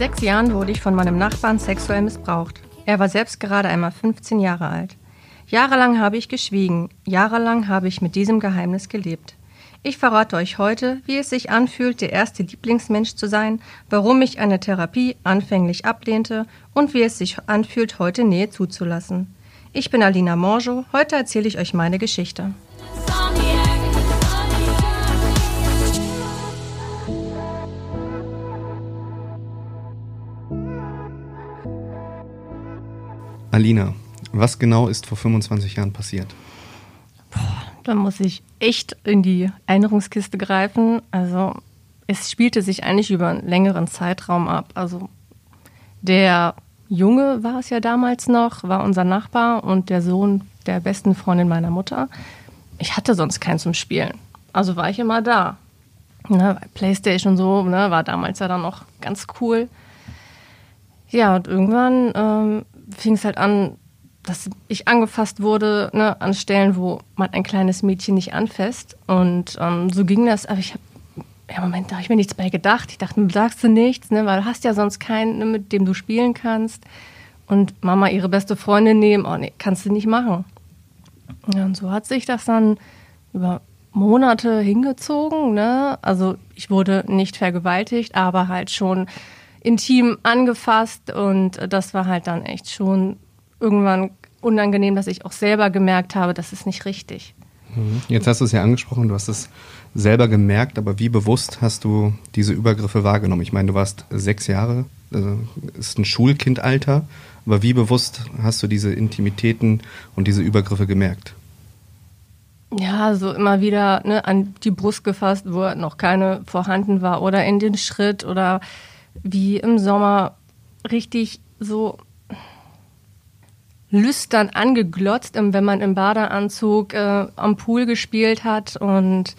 Sechs Jahren wurde ich von meinem Nachbarn sexuell missbraucht. Er war selbst gerade einmal 15 Jahre alt. Jahrelang habe ich geschwiegen, jahrelang habe ich mit diesem Geheimnis gelebt. Ich verrate euch heute, wie es sich anfühlt, der erste Lieblingsmensch zu sein, warum ich eine Therapie anfänglich ablehnte und wie es sich anfühlt, heute Nähe zuzulassen. Ich bin Alina Morjo, heute erzähle ich euch meine Geschichte. Alina, was genau ist vor 25 Jahren passiert? Da muss ich echt in die Erinnerungskiste greifen. Also es spielte sich eigentlich über einen längeren Zeitraum ab. Also der Junge war es ja damals noch, war unser Nachbar und der Sohn der besten Freundin meiner Mutter. Ich hatte sonst keinen zum Spielen. Also war ich immer da. Ne, Playstation so, ne, war damals ja dann noch ganz cool. Ja, und irgendwann ähm, fing es halt an, dass ich angefasst wurde ne, an Stellen, wo man ein kleines Mädchen nicht anfasst. Und ähm, so ging das. Aber ich habe, ja, Moment, da habe ich mir nichts bei gedacht. Ich dachte, du sagst du nichts, ne, weil du hast ja sonst keinen, ne, mit dem du spielen kannst. Und Mama ihre beste Freundin nehmen, oh nee, kannst du nicht machen. Ja, und so hat sich das dann über Monate hingezogen. Ne? Also ich wurde nicht vergewaltigt, aber halt schon intim angefasst und das war halt dann echt schon irgendwann unangenehm, dass ich auch selber gemerkt habe, das ist nicht richtig. Mhm. Jetzt hast du es ja angesprochen, du hast es selber gemerkt, aber wie bewusst hast du diese Übergriffe wahrgenommen? Ich meine, du warst sechs Jahre, also ist ein Schulkindalter, aber wie bewusst hast du diese Intimitäten und diese Übergriffe gemerkt? Ja, so immer wieder ne, an die Brust gefasst, wo noch keine vorhanden war, oder in den Schritt oder wie im Sommer richtig so lüstern angeglotzt, wenn man im Badeanzug äh, am Pool gespielt hat. Und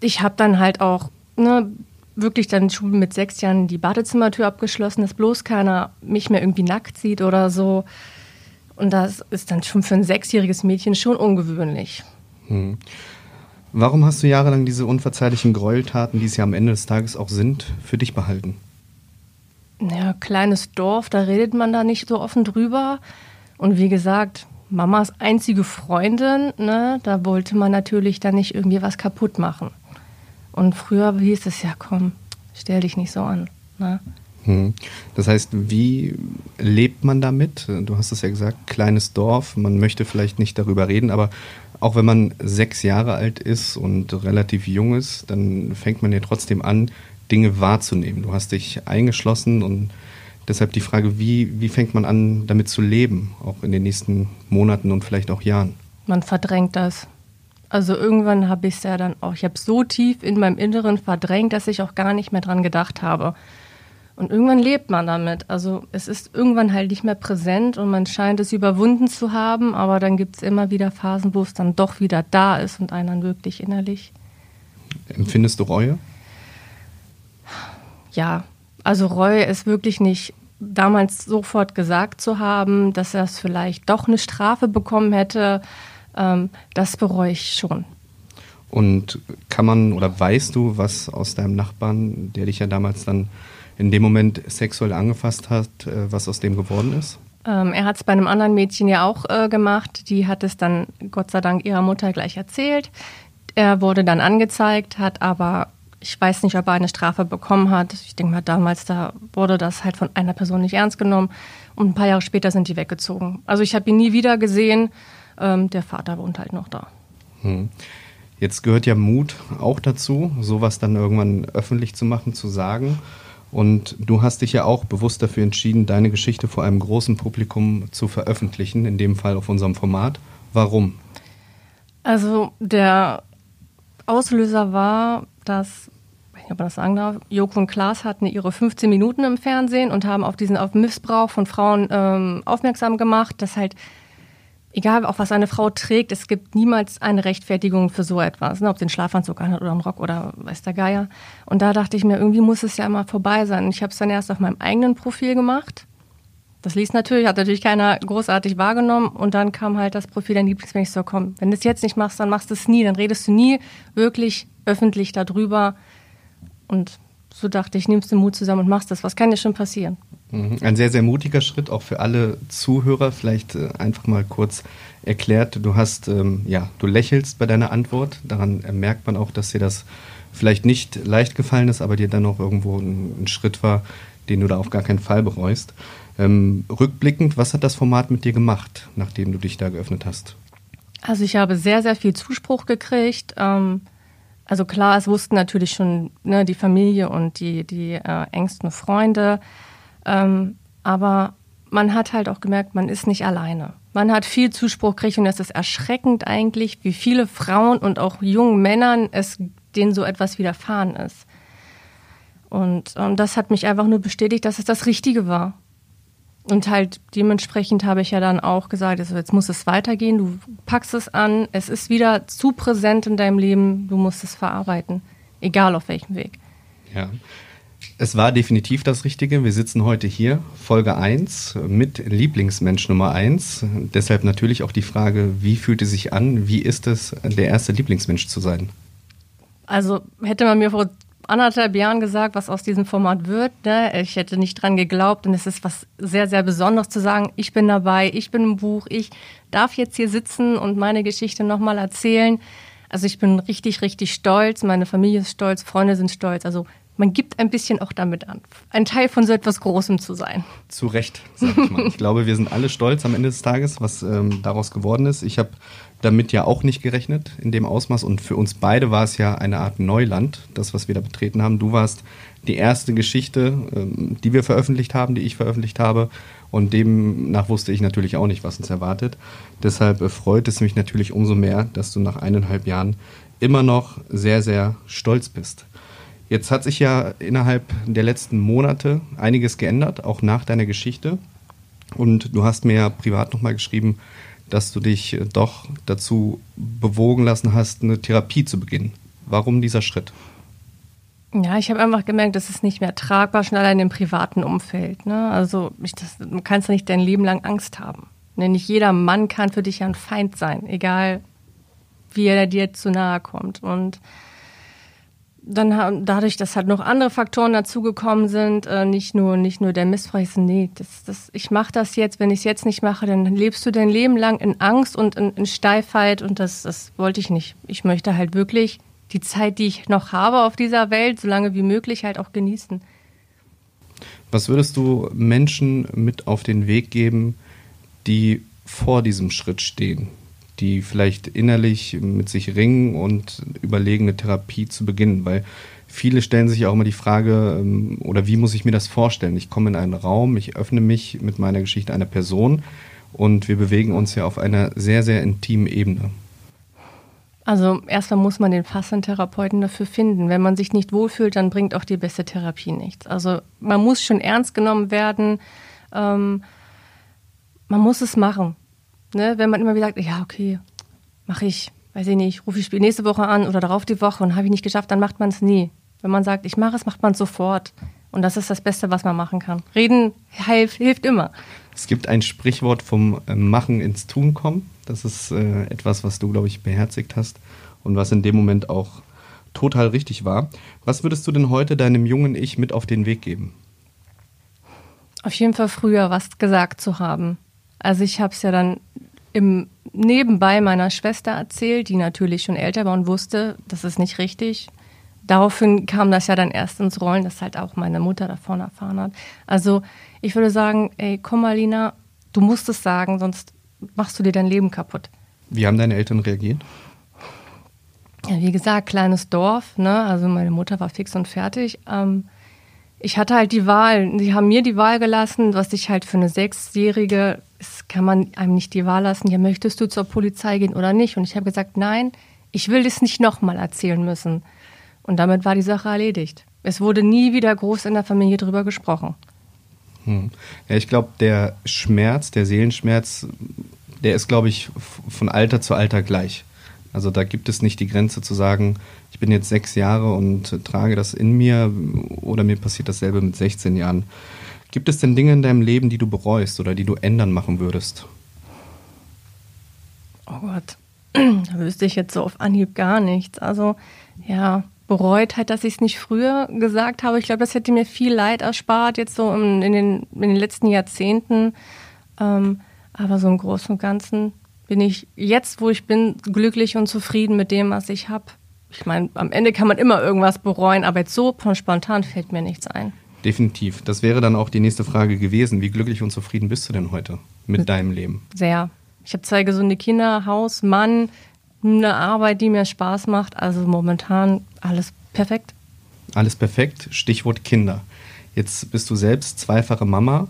ich habe dann halt auch ne, wirklich dann schon mit sechs Jahren die Badezimmertür abgeschlossen, dass bloß keiner mich mehr irgendwie nackt sieht oder so. Und das ist dann schon für ein sechsjähriges Mädchen schon ungewöhnlich. Hm. Warum hast du jahrelang diese unverzeihlichen Gräueltaten, die es ja am Ende des Tages auch sind, für dich behalten? Ja, kleines Dorf, da redet man da nicht so offen drüber. Und wie gesagt, Mamas einzige Freundin, ne, da wollte man natürlich dann nicht irgendwie was kaputt machen. Und früher hieß es ja, komm, stell dich nicht so an. Ne? Hm. Das heißt, wie lebt man damit? Du hast es ja gesagt, kleines Dorf, man möchte vielleicht nicht darüber reden, aber auch wenn man sechs Jahre alt ist und relativ jung ist, dann fängt man ja trotzdem an, Dinge wahrzunehmen. Du hast dich eingeschlossen und deshalb die Frage, wie, wie fängt man an, damit zu leben, auch in den nächsten Monaten und vielleicht auch Jahren? Man verdrängt das. Also irgendwann habe ich es ja dann auch, ich habe so tief in meinem Inneren verdrängt, dass ich auch gar nicht mehr dran gedacht habe. Und irgendwann lebt man damit. Also es ist irgendwann halt nicht mehr präsent und man scheint es überwunden zu haben, aber dann gibt es immer wieder Phasen, wo es dann doch wieder da ist und einen dann wirklich innerlich. Empfindest du Reue? Ja, also Reue ist wirklich nicht damals sofort gesagt zu haben, dass er es vielleicht doch eine Strafe bekommen hätte. Ähm, das bereue ich schon. Und kann man oder weißt du, was aus deinem Nachbarn, der dich ja damals dann in dem Moment sexuell angefasst hat, äh, was aus dem geworden ist? Ähm, er hat es bei einem anderen Mädchen ja auch äh, gemacht. Die hat es dann Gott sei Dank ihrer Mutter gleich erzählt. Er wurde dann angezeigt, hat aber, ich weiß nicht, ob er eine Strafe bekommen hat. Ich denke mal, damals da wurde das halt von einer Person nicht ernst genommen. Und ein paar Jahre später sind die weggezogen. Also ich habe ihn nie wieder gesehen. Ähm, der Vater wohnt halt noch da. Hm. Jetzt gehört ja Mut auch dazu, sowas dann irgendwann öffentlich zu machen, zu sagen. Und du hast dich ja auch bewusst dafür entschieden, deine Geschichte vor einem großen Publikum zu veröffentlichen, in dem Fall auf unserem Format. Warum? Also der Auslöser war, dass, ich weiß nicht, ob man das sagen darf, Joko und Klaas hatten ihre 15 Minuten im Fernsehen und haben auf diesen auf Missbrauch von Frauen ähm, aufmerksam gemacht, dass halt egal auch was eine Frau trägt, es gibt niemals eine Rechtfertigung für so etwas, ne? ob einen Schlafanzug anhat oder einen Rock oder weiß der Geier. Und da dachte ich mir, irgendwie muss es ja immer vorbei sein. Ich habe es dann erst auf meinem eigenen Profil gemacht. Das liest natürlich, hat natürlich keiner großartig wahrgenommen. Und dann kam halt das Profil der Lieblingsmensch so, komm, wenn du es jetzt nicht machst, dann machst du es nie, dann redest du nie wirklich öffentlich darüber. Und so dachte ich, nimmst den Mut zusammen und machst das. Was kann dir schon passieren? Mhm. Ein sehr, sehr mutiger Schritt, auch für alle Zuhörer. Vielleicht äh, einfach mal kurz erklärt. Du hast, ähm, ja, du lächelst bei deiner Antwort. Daran merkt man auch, dass dir das vielleicht nicht leicht gefallen ist, aber dir dann auch irgendwo ein, ein Schritt war, den du da auf gar keinen Fall bereust. Ähm, rückblickend, was hat das Format mit dir gemacht, nachdem du dich da geöffnet hast? Also ich habe sehr, sehr viel Zuspruch gekriegt. Ähm, also klar, es wussten natürlich schon ne, die Familie und die, die äh, engsten Freunde. Ähm, aber man hat halt auch gemerkt, man ist nicht alleine. Man hat viel Zuspruch gekriegt und es ist erschreckend eigentlich, wie viele Frauen und auch jungen Männern es denen so etwas widerfahren ist. Und, und das hat mich einfach nur bestätigt, dass es das Richtige war. Und halt dementsprechend habe ich ja dann auch gesagt, also jetzt muss es weitergehen, du packst es an, es ist wieder zu präsent in deinem Leben, du musst es verarbeiten, egal auf welchem Weg. Ja. Es war definitiv das Richtige. Wir sitzen heute hier, Folge 1, mit Lieblingsmensch Nummer 1. Deshalb natürlich auch die Frage, wie fühlt es sich an? Wie ist es, der erste Lieblingsmensch zu sein? Also hätte man mir vor anderthalb Jahren gesagt, was aus diesem Format wird. Ne? Ich hätte nicht dran geglaubt und es ist was sehr, sehr Besonderes zu sagen, ich bin dabei, ich bin im Buch, ich darf jetzt hier sitzen und meine Geschichte nochmal erzählen. Also ich bin richtig, richtig stolz, meine Familie ist stolz, Freunde sind stolz. Also man gibt ein bisschen auch damit an, ein Teil von so etwas Großem zu sein. Zu Recht, sag ich mal. ich glaube, wir sind alle stolz am Ende des Tages, was ähm, daraus geworden ist. Ich habe damit ja auch nicht gerechnet in dem Ausmaß und für uns beide war es ja eine Art Neuland, das, was wir da betreten haben. Du warst die erste Geschichte, ähm, die wir veröffentlicht haben, die ich veröffentlicht habe und demnach wusste ich natürlich auch nicht, was uns erwartet. Deshalb freut es mich natürlich umso mehr, dass du nach eineinhalb Jahren immer noch sehr, sehr stolz bist. Jetzt hat sich ja innerhalb der letzten Monate einiges geändert, auch nach deiner Geschichte. Und du hast mir ja privat nochmal geschrieben, dass du dich doch dazu bewogen lassen hast, eine Therapie zu beginnen. Warum dieser Schritt? Ja, ich habe einfach gemerkt, das ist nicht mehr tragbar, schon allein im privaten Umfeld. Ne? Also ich, das, du kannst ja nicht dein Leben lang Angst haben. Ne? Nicht jeder Mann kann für dich ein Feind sein, egal wie er dir zu nahe kommt. Und dann dadurch, dass halt noch andere Faktoren dazugekommen sind, äh, nicht nur nicht nur der Missbrauch, nee, das, das, ich mache das jetzt, wenn ich es jetzt nicht mache, dann lebst du dein Leben lang in Angst und in, in Steifheit und das, das wollte ich nicht. Ich möchte halt wirklich die Zeit, die ich noch habe auf dieser Welt, so lange wie möglich halt auch genießen. Was würdest du Menschen mit auf den Weg geben, die vor diesem Schritt stehen? Die vielleicht innerlich mit sich ringen und überlegen, eine Therapie zu beginnen, weil viele stellen sich auch immer die Frage, ähm, oder wie muss ich mir das vorstellen? Ich komme in einen Raum, ich öffne mich mit meiner Geschichte einer Person und wir bewegen uns ja auf einer sehr, sehr intimen Ebene. Also erstmal muss man den passenden Therapeuten dafür finden. Wenn man sich nicht wohlfühlt, dann bringt auch die beste Therapie nichts. Also man muss schon ernst genommen werden. Ähm, man muss es machen. Ne? Wenn man immer wieder sagt, ja, okay, mache ich, weiß ich nicht, rufe ich nächste Woche an oder darauf die Woche und habe ich nicht geschafft, dann macht man es nie. Wenn man sagt, ich mache es, macht man es sofort. Und das ist das Beste, was man machen kann. Reden hilft, hilft immer. Es gibt ein Sprichwort vom äh, Machen ins Tun kommen. Das ist äh, etwas, was du, glaube ich, beherzigt hast und was in dem Moment auch total richtig war. Was würdest du denn heute deinem jungen Ich mit auf den Weg geben? Auf jeden Fall früher was gesagt zu haben. Also ich habe es ja dann im nebenbei meiner Schwester erzählt, die natürlich schon älter war und wusste, das ist nicht richtig. Daraufhin kam das ja dann erst ins Rollen, dass halt auch meine Mutter davon erfahren hat. Also ich würde sagen, ey, komm mal, Lina, du musst es sagen, sonst machst du dir dein Leben kaputt. Wie haben deine Eltern reagiert? Ja, wie gesagt, kleines Dorf, ne? Also meine Mutter war fix und fertig. Ähm, ich hatte halt die Wahl. Sie haben mir die Wahl gelassen, was ich halt für eine Sechsjährige, das kann man einem nicht die Wahl lassen, ja, möchtest du zur Polizei gehen oder nicht? Und ich habe gesagt, nein, ich will das nicht nochmal erzählen müssen. Und damit war die Sache erledigt. Es wurde nie wieder groß in der Familie drüber gesprochen. Hm. Ja, ich glaube, der Schmerz, der Seelenschmerz, der ist, glaube ich, von Alter zu Alter gleich. Also da gibt es nicht die Grenze zu sagen, ich bin jetzt sechs Jahre und trage das in mir oder mir passiert dasselbe mit 16 Jahren. Gibt es denn Dinge in deinem Leben, die du bereust oder die du ändern machen würdest? Oh Gott, da wüsste ich jetzt so auf Anhieb gar nichts. Also ja, bereut halt, dass ich es nicht früher gesagt habe. Ich glaube, das hätte mir viel Leid erspart, jetzt so in, in, den, in den letzten Jahrzehnten. Ähm, aber so im Großen und Ganzen bin ich jetzt, wo ich bin, glücklich und zufrieden mit dem, was ich habe. Ich meine, am Ende kann man immer irgendwas bereuen, aber jetzt so spontan fällt mir nichts ein. Definitiv. Das wäre dann auch die nächste Frage gewesen. Wie glücklich und zufrieden bist du denn heute mit deinem Leben? Sehr. Ich habe zwei gesunde Kinder, Haus, Mann, eine Arbeit, die mir Spaß macht. Also momentan alles perfekt. Alles perfekt. Stichwort Kinder. Jetzt bist du selbst zweifache Mama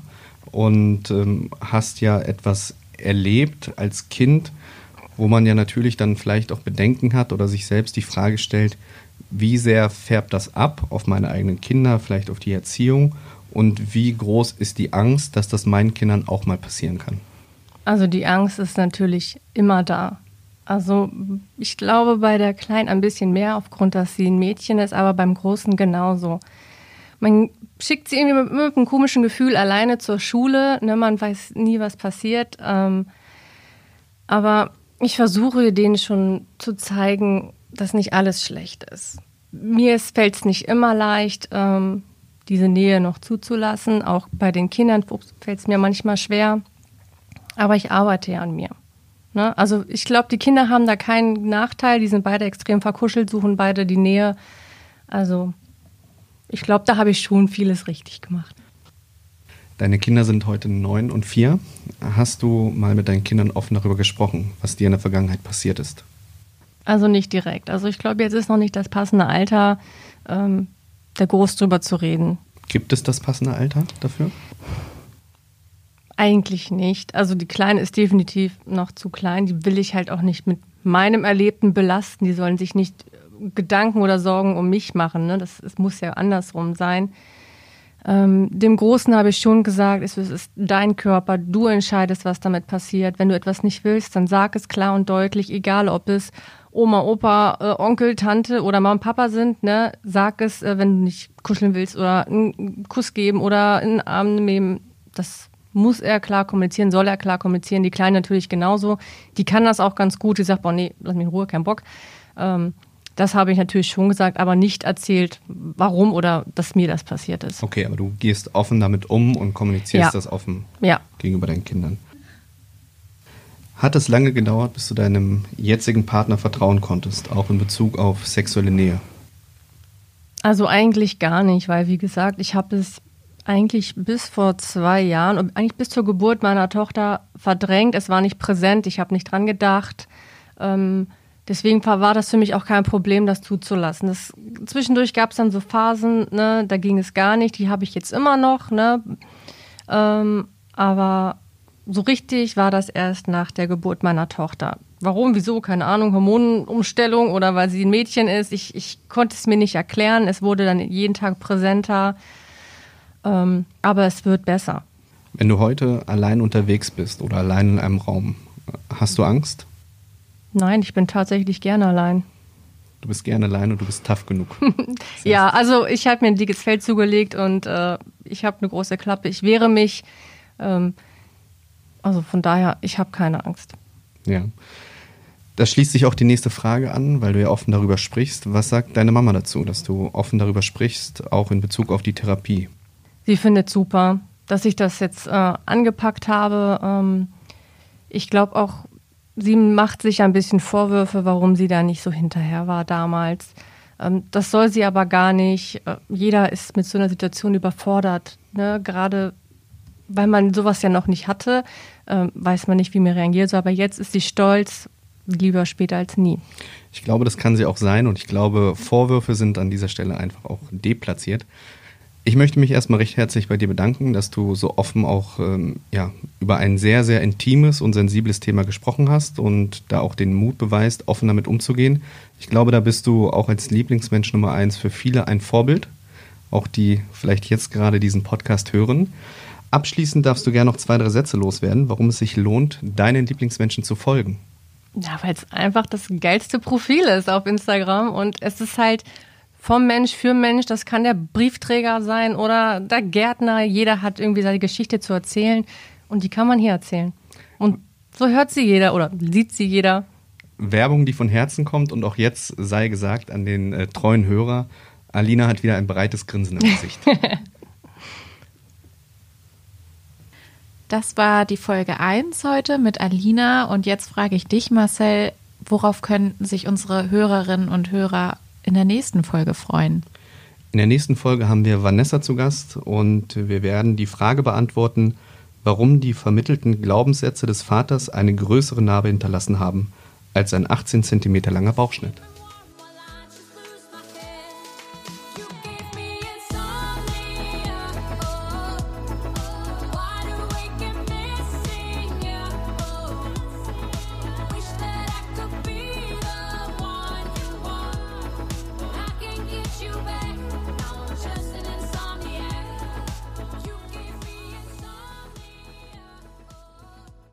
und ähm, hast ja etwas erlebt als Kind, wo man ja natürlich dann vielleicht auch Bedenken hat oder sich selbst die Frage stellt, wie sehr färbt das ab auf meine eigenen Kinder, vielleicht auf die Erziehung und wie groß ist die Angst, dass das meinen Kindern auch mal passieren kann? Also die Angst ist natürlich immer da. Also ich glaube bei der Kleinen ein bisschen mehr, aufgrund, dass sie ein Mädchen ist, aber beim Großen genauso. Man schickt sie irgendwie mit, mit einem komischen Gefühl alleine zur Schule. Ne? Man weiß nie, was passiert. Ähm, aber ich versuche denen schon zu zeigen, dass nicht alles schlecht ist. Mir fällt es nicht immer leicht, ähm, diese Nähe noch zuzulassen. Auch bei den Kindern fällt es mir manchmal schwer. Aber ich arbeite ja an mir. Ne? Also ich glaube, die Kinder haben da keinen Nachteil. Die sind beide extrem verkuschelt, suchen beide die Nähe. Also ich glaube, da habe ich schon vieles richtig gemacht. Deine Kinder sind heute neun und vier. Hast du mal mit deinen Kindern offen darüber gesprochen, was dir in der Vergangenheit passiert ist? Also nicht direkt. Also ich glaube, jetzt ist noch nicht das passende Alter, ähm, da groß drüber zu reden. Gibt es das passende Alter dafür? Eigentlich nicht. Also die Kleine ist definitiv noch zu klein. Die will ich halt auch nicht mit meinem Erlebten belasten. Die sollen sich nicht Gedanken oder Sorgen um mich machen. Ne? Das, das muss ja andersrum sein. Ähm, dem Großen habe ich schon gesagt, es ist dein Körper, du entscheidest, was damit passiert. Wenn du etwas nicht willst, dann sag es klar und deutlich, egal ob es Oma, Opa, äh, Onkel, Tante oder Mama und Papa sind, ne? Sag es, äh, wenn du nicht kuscheln willst oder einen Kuss geben oder einen Arm nehmen. Das muss er klar kommunizieren, soll er klar kommunizieren. Die Kleine natürlich genauso. Die kann das auch ganz gut. Die sagt, boah, nee, lass mich in Ruhe, kein Bock. Ähm, das habe ich natürlich schon gesagt, aber nicht erzählt, warum oder dass mir das passiert ist. Okay, aber du gehst offen damit um und kommunizierst ja. das offen ja. gegenüber deinen Kindern. Hat es lange gedauert, bis du deinem jetzigen Partner vertrauen konntest, auch in Bezug auf sexuelle Nähe? Also eigentlich gar nicht, weil wie gesagt, ich habe es eigentlich bis vor zwei Jahren und eigentlich bis zur Geburt meiner Tochter verdrängt. Es war nicht präsent, ich habe nicht dran gedacht. Ähm, deswegen war das für mich auch kein Problem, das zuzulassen. Das, zwischendurch gab es dann so Phasen, ne, da ging es gar nicht, die habe ich jetzt immer noch. Ne, ähm, aber so richtig war das erst nach der Geburt meiner Tochter. Warum, wieso, keine Ahnung, Hormonumstellung oder weil sie ein Mädchen ist. Ich, ich konnte es mir nicht erklären. Es wurde dann jeden Tag präsenter. Ähm, aber es wird besser. Wenn du heute allein unterwegs bist oder allein in einem Raum, hast du Angst? Nein, ich bin tatsächlich gerne allein. Du bist gerne allein und du bist tough genug. Das ja, also ich habe mir ein dickes Feld zugelegt und äh, ich habe eine große Klappe. Ich wehre mich. Ähm, also von daher, ich habe keine Angst. Ja. Da schließt sich auch die nächste Frage an, weil du ja offen darüber sprichst. Was sagt deine Mama dazu, dass du offen darüber sprichst, auch in Bezug auf die Therapie? Sie findet super, dass ich das jetzt äh, angepackt habe. Ähm, ich glaube auch, sie macht sich ein bisschen Vorwürfe, warum sie da nicht so hinterher war damals. Ähm, das soll sie aber gar nicht. Äh, jeder ist mit so einer Situation überfordert. Ne? Gerade weil man sowas ja noch nicht hatte, äh, weiß man nicht, wie man reagiert. So, aber jetzt ist sie stolz, lieber später als nie. Ich glaube, das kann sie auch sein und ich glaube, Vorwürfe sind an dieser Stelle einfach auch deplatziert. Ich möchte mich erstmal recht herzlich bei dir bedanken, dass du so offen auch ähm, ja, über ein sehr, sehr intimes und sensibles Thema gesprochen hast und da auch den Mut beweist, offen damit umzugehen. Ich glaube, da bist du auch als Lieblingsmensch Nummer eins für viele ein Vorbild, auch die vielleicht jetzt gerade diesen Podcast hören. Abschließend darfst du gerne noch zwei, drei Sätze loswerden, warum es sich lohnt, deinen Lieblingsmenschen zu folgen. Ja, weil es einfach das geilste Profil ist auf Instagram und es ist halt vom Mensch für Mensch. Das kann der Briefträger sein oder der Gärtner. Jeder hat irgendwie seine Geschichte zu erzählen und die kann man hier erzählen. Und so hört sie jeder oder sieht sie jeder. Werbung, die von Herzen kommt und auch jetzt sei gesagt an den äh, treuen Hörer, Alina hat wieder ein breites Grinsen im Gesicht. Das war die Folge 1 heute mit Alina und jetzt frage ich dich, Marcel, worauf können sich unsere Hörerinnen und Hörer in der nächsten Folge freuen? In der nächsten Folge haben wir Vanessa zu Gast und wir werden die Frage beantworten, warum die vermittelten Glaubenssätze des Vaters eine größere Narbe hinterlassen haben als ein 18 cm langer Bauchschnitt.